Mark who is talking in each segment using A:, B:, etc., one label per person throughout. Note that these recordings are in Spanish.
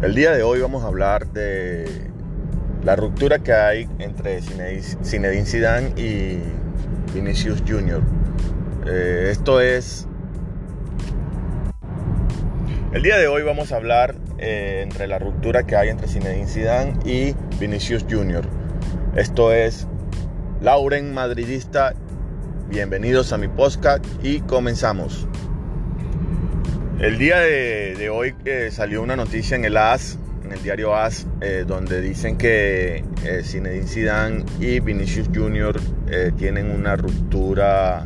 A: El día de hoy vamos a hablar de la ruptura que hay entre Zinedine Zidane y Vinicius Jr. Eh, esto es... El día de hoy vamos a hablar eh, entre la ruptura que hay entre Zinedine Zidane y Vinicius Jr. Esto es Lauren Madridista. Bienvenidos a mi podcast y comenzamos. El día de, hoy eh, salió una noticia en el AS, en el diario AS, eh, donde dicen que eh, Zinedine Zidane y Vinicius Jr. tienen una ruptura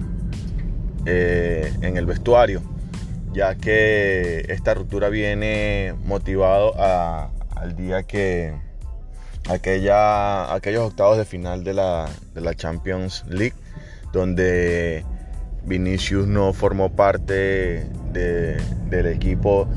A: en el vestuario, ya que esta ruptura viene motivado al día que aquella, aquellos octavos de final de la Champions League, donde Vinicius no formó parte del equipo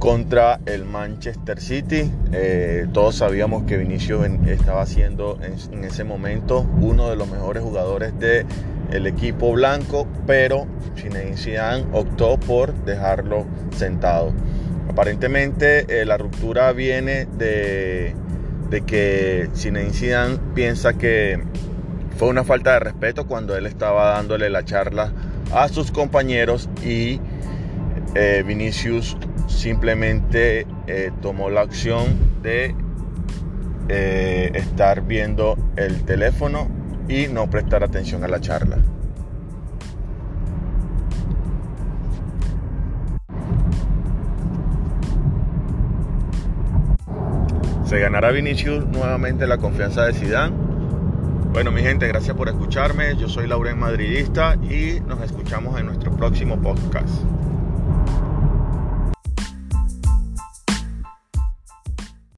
A: contra el Manchester City. Eh, todos sabíamos que Vinicius estaba siendo en, ese momento uno de los mejores jugadores del equipo blanco, pero Zinedine Zidane optó por dejarlo sentado. Aparentemente eh, la ruptura viene de, de que Zinedine Zidane piensa que fue una falta de respeto cuando él estaba dándole la charla a sus compañeros y eh, Vinicius simplemente eh, tomó la opción de eh, estar viendo el teléfono y no prestar atención a la charla. ¿Se ganará Vinicius nuevamente la confianza de Zidane? Bueno, mi gente, gracias por escucharme. Yo soy Lauren Madridista y nos escuchamos en nuestro próximo podcast.